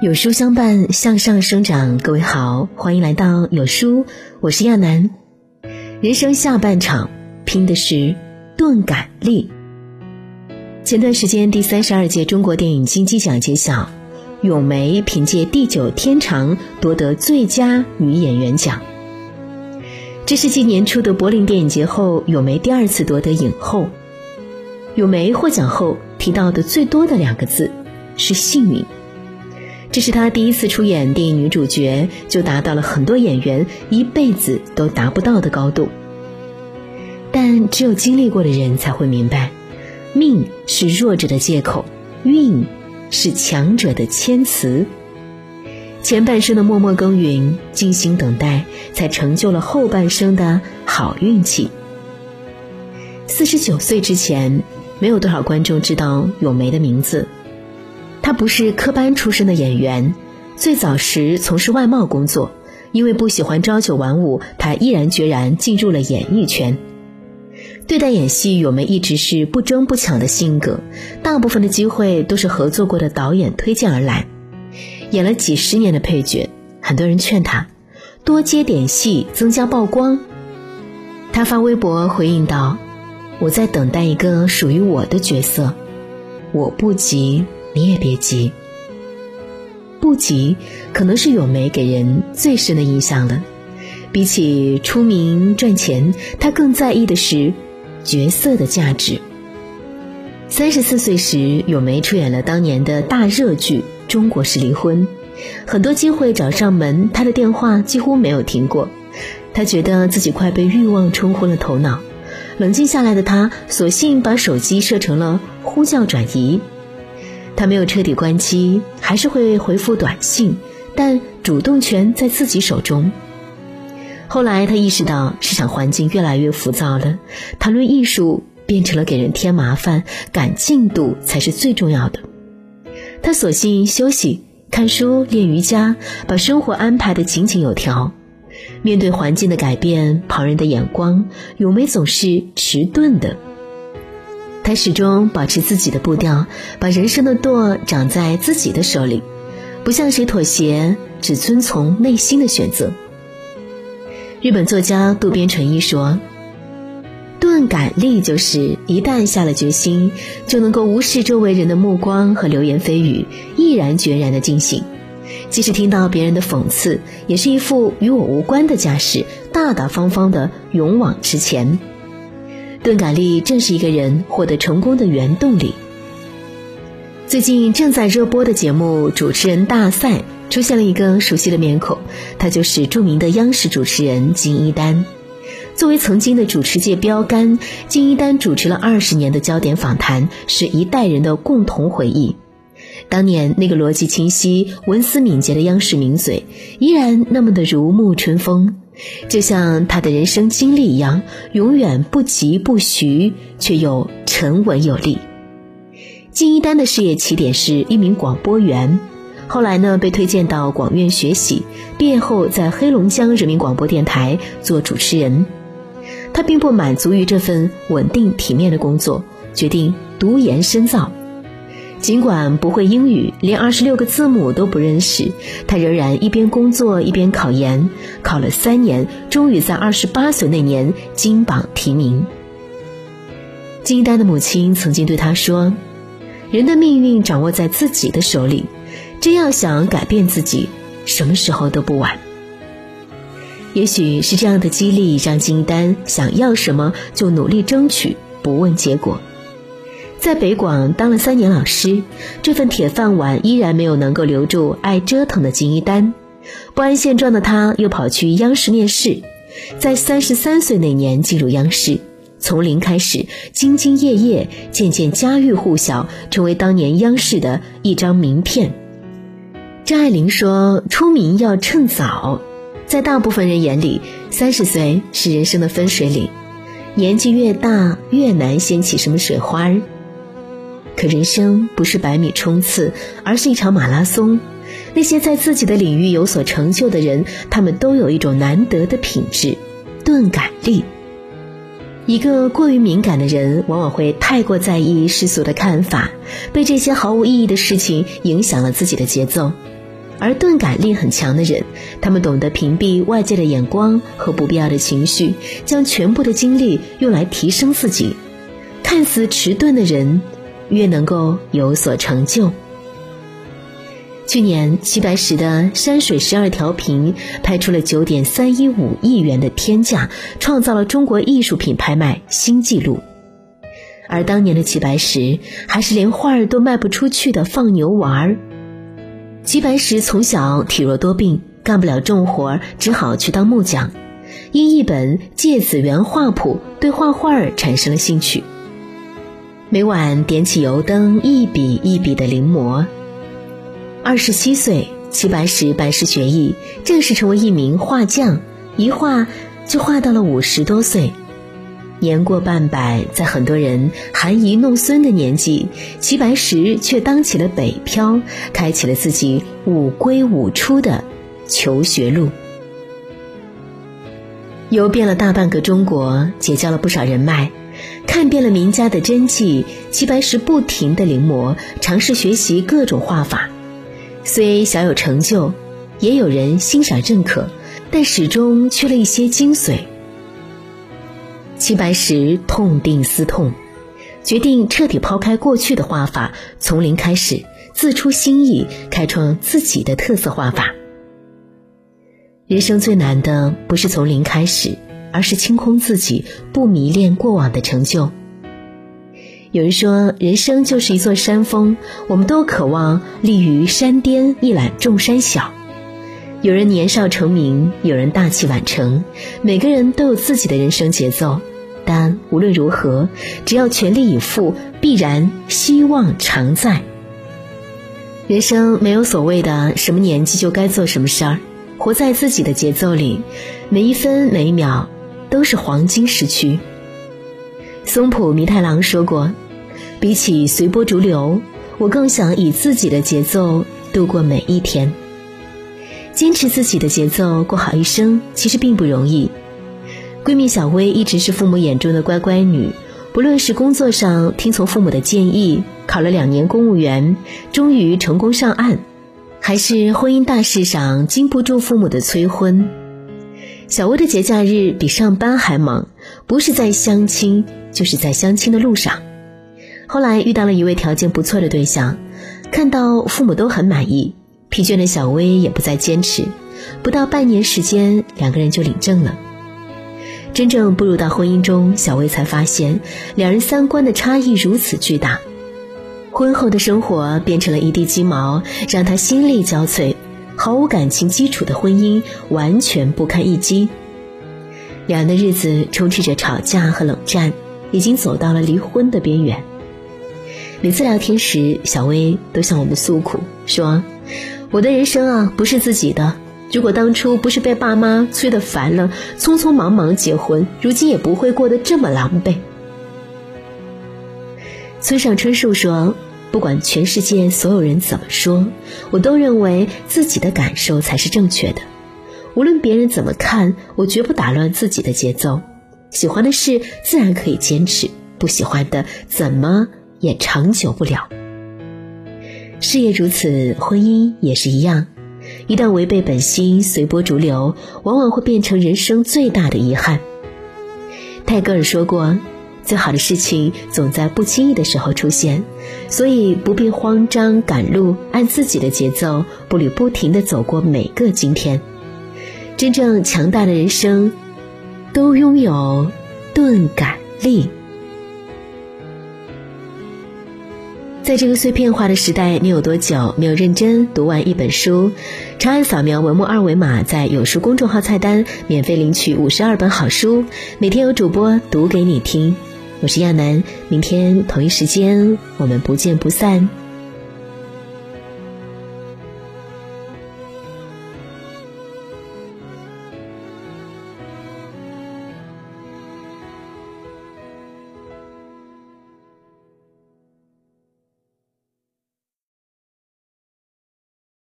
有书相伴，向上生长。各位好，欢迎来到有书，我是亚楠。人生下半场，拼的是钝感力。前段时间，第三十二届中国电影金鸡奖揭晓，咏梅凭借《地久天长》夺得最佳女演员奖。这是继年初的柏林电影节后，咏梅第二次夺得影后。咏梅获奖后提到的最多的两个字是幸运。这是她第一次出演电影女主角，就达到了很多演员一辈子都达不到的高度。但只有经历过的人才会明白，命是弱者的借口，运是强者的谦词。前半生的默默耕耘、静心等待，才成就了后半生的好运气。四十九岁之前，没有多少观众知道咏梅的名字。他不是科班出身的演员，最早时从事外贸工作。因为不喜欢朝九晚五，他毅然决然进入了演艺圈。对待演戏，我们一直是不争不抢的性格，大部分的机会都是合作过的导演推荐而来。演了几十年的配角，很多人劝他多接点戏，增加曝光。他发微博回应道：“我在等待一个属于我的角色，我不急。”你也别急，不急，可能是咏梅给人最深的印象了。比起出名赚钱，她更在意的是角色的价值。三十四岁时，咏梅出演了当年的大热剧《中国式离婚》，很多机会找上门，她的电话几乎没有停过。她觉得自己快被欲望冲昏了头脑，冷静下来的她，索性把手机设成了呼叫转移。他没有彻底关机，还是会回复短信，但主动权在自己手中。后来他意识到市场环境越来越浮躁了，谈论艺术变成了给人添麻烦，赶进度才是最重要的。他索性休息、看书、练瑜伽，把生活安排的井井有条。面对环境的改变、旁人的眼光，咏梅总是迟钝的。他始终保持自己的步调，把人生的舵掌在自己的手里，不向谁妥协，只遵从内心的选择。日本作家渡边淳一说：“钝感力就是一旦下了决心，就能够无视周围人的目光和流言蜚语，毅然决然的进行。即使听到别人的讽刺，也是一副与我无关的架势，大大方方的勇往直前。”钝感力正是一个人获得成功的原动力。最近正在热播的节目《主持人大赛》出现了一个熟悉的面孔，他就是著名的央视主持人金一丹。作为曾经的主持界标杆，金一丹主持了二十年的焦点访谈，是一代人的共同回忆。当年那个逻辑清晰、文思敏捷的央视名嘴，依然那么的如沐春风。就像他的人生经历一样，永远不急不徐，却又沉稳有力。金一丹的事业起点是一名广播员，后来呢被推荐到广院学习，毕业后在黑龙江人民广播电台做主持人。他并不满足于这份稳定体面的工作，决定读研深造。尽管不会英语，连二十六个字母都不认识，他仍然一边工作一边考研，考了三年，终于在二十八岁那年金榜题名。金丹的母亲曾经对他说：“人的命运掌握在自己的手里，真要想改变自己，什么时候都不晚。”也许是这样的激励，让金丹想要什么就努力争取，不问结果。在北广当了三年老师，这份铁饭碗依然没有能够留住爱折腾的金一丹。不安现状的他，又跑去央视面试，在三十三岁那年进入央视，从零开始，兢兢业业，渐渐家喻户晓，成为当年央视的一张名片。张爱玲说：“出名要趁早。”在大部分人眼里，三十岁是人生的分水岭，年纪越大，越难掀起什么水花儿。可人生不是百米冲刺，而是一场马拉松。那些在自己的领域有所成就的人，他们都有一种难得的品质——钝感力。一个过于敏感的人，往往会太过在意世俗的看法，被这些毫无意义的事情影响了自己的节奏。而钝感力很强的人，他们懂得屏蔽外界的眼光和不必要的情绪，将全部的精力用来提升自己。看似迟钝的人，越能够有所成就。去年，齐白石的山水十二条屏拍出了九点三一五亿元的天价，创造了中国艺术品拍卖新纪录。而当年的齐白石，还是连画儿都卖不出去的放牛娃儿。齐白石从小体弱多病，干不了重活，只好去当木匠。因一本《芥子园画谱》，对画画儿产生了兴趣。每晚点起油灯，一笔一笔的临摹。二十七岁，齐白石拜师学艺，正式成为一名画匠，一画就画到了五十多岁。年过半百，在很多人含饴弄孙的年纪，齐白石却当起了北漂，开启了自己五归五出的求学路，游遍了大半个中国，结交了不少人脉，看遍了名家的真迹，齐白石不停的临摹，尝试学习各种画法，虽小有成就，也有人欣赏认可，但始终缺了一些精髓。齐白石痛定思痛，决定彻底抛开过去的画法，从零开始，自出新意，开创自己的特色画法。人生最难的不是从零开始，而是清空自己，不迷恋过往的成就。有人说，人生就是一座山峰，我们都渴望立于山巅，一览众山小。有人年少成名，有人大器晚成，每个人都有自己的人生节奏。但无论如何，只要全力以赴，必然希望常在。人生没有所谓的什么年纪就该做什么事儿，活在自己的节奏里，每一分每一秒都是黄金时区。松浦弥太郎说过：“比起随波逐流，我更想以自己的节奏度过每一天。坚持自己的节奏过好一生，其实并不容易。”闺蜜小薇一直是父母眼中的乖乖女，不论是工作上听从父母的建议，考了两年公务员，终于成功上岸，还是婚姻大事上经不住父母的催婚。小薇的节假日比上班还忙，不是在相亲，就是在相亲的路上。后来遇到了一位条件不错的对象，看到父母都很满意，疲倦的小薇也不再坚持，不到半年时间，两个人就领证了。真正步入到婚姻中，小薇才发现两人三观的差异如此巨大。婚后的生活变成了一地鸡毛，让她心力交瘁，毫无感情基础的婚姻完全不堪一击。两人的日子充斥着吵架和冷战，已经走到了离婚的边缘。每次聊天时，小薇都向我们诉苦，说：“我的人生啊，不是自己的。”如果当初不是被爸妈催得烦了，匆匆忙忙结婚，如今也不会过得这么狼狈。村上春树说：“不管全世界所有人怎么说，我都认为自己的感受才是正确的。无论别人怎么看，我绝不打乱自己的节奏。喜欢的事自然可以坚持，不喜欢的怎么也长久不了。事业如此，婚姻也是一样。”一旦违背本心，随波逐流，往往会变成人生最大的遗憾。泰戈尔说过：“最好的事情总在不经意的时候出现，所以不必慌张赶路，按自己的节奏，步履不停地走过每个今天。真正强大的人生，都拥有钝感力。”在这个碎片化的时代，你有多久没有认真读完一本书？长按扫描文末二维码，在有书公众号菜单免费领取五十二本好书，每天有主播读给你听。我是亚楠，明天同一时间我们不见不散。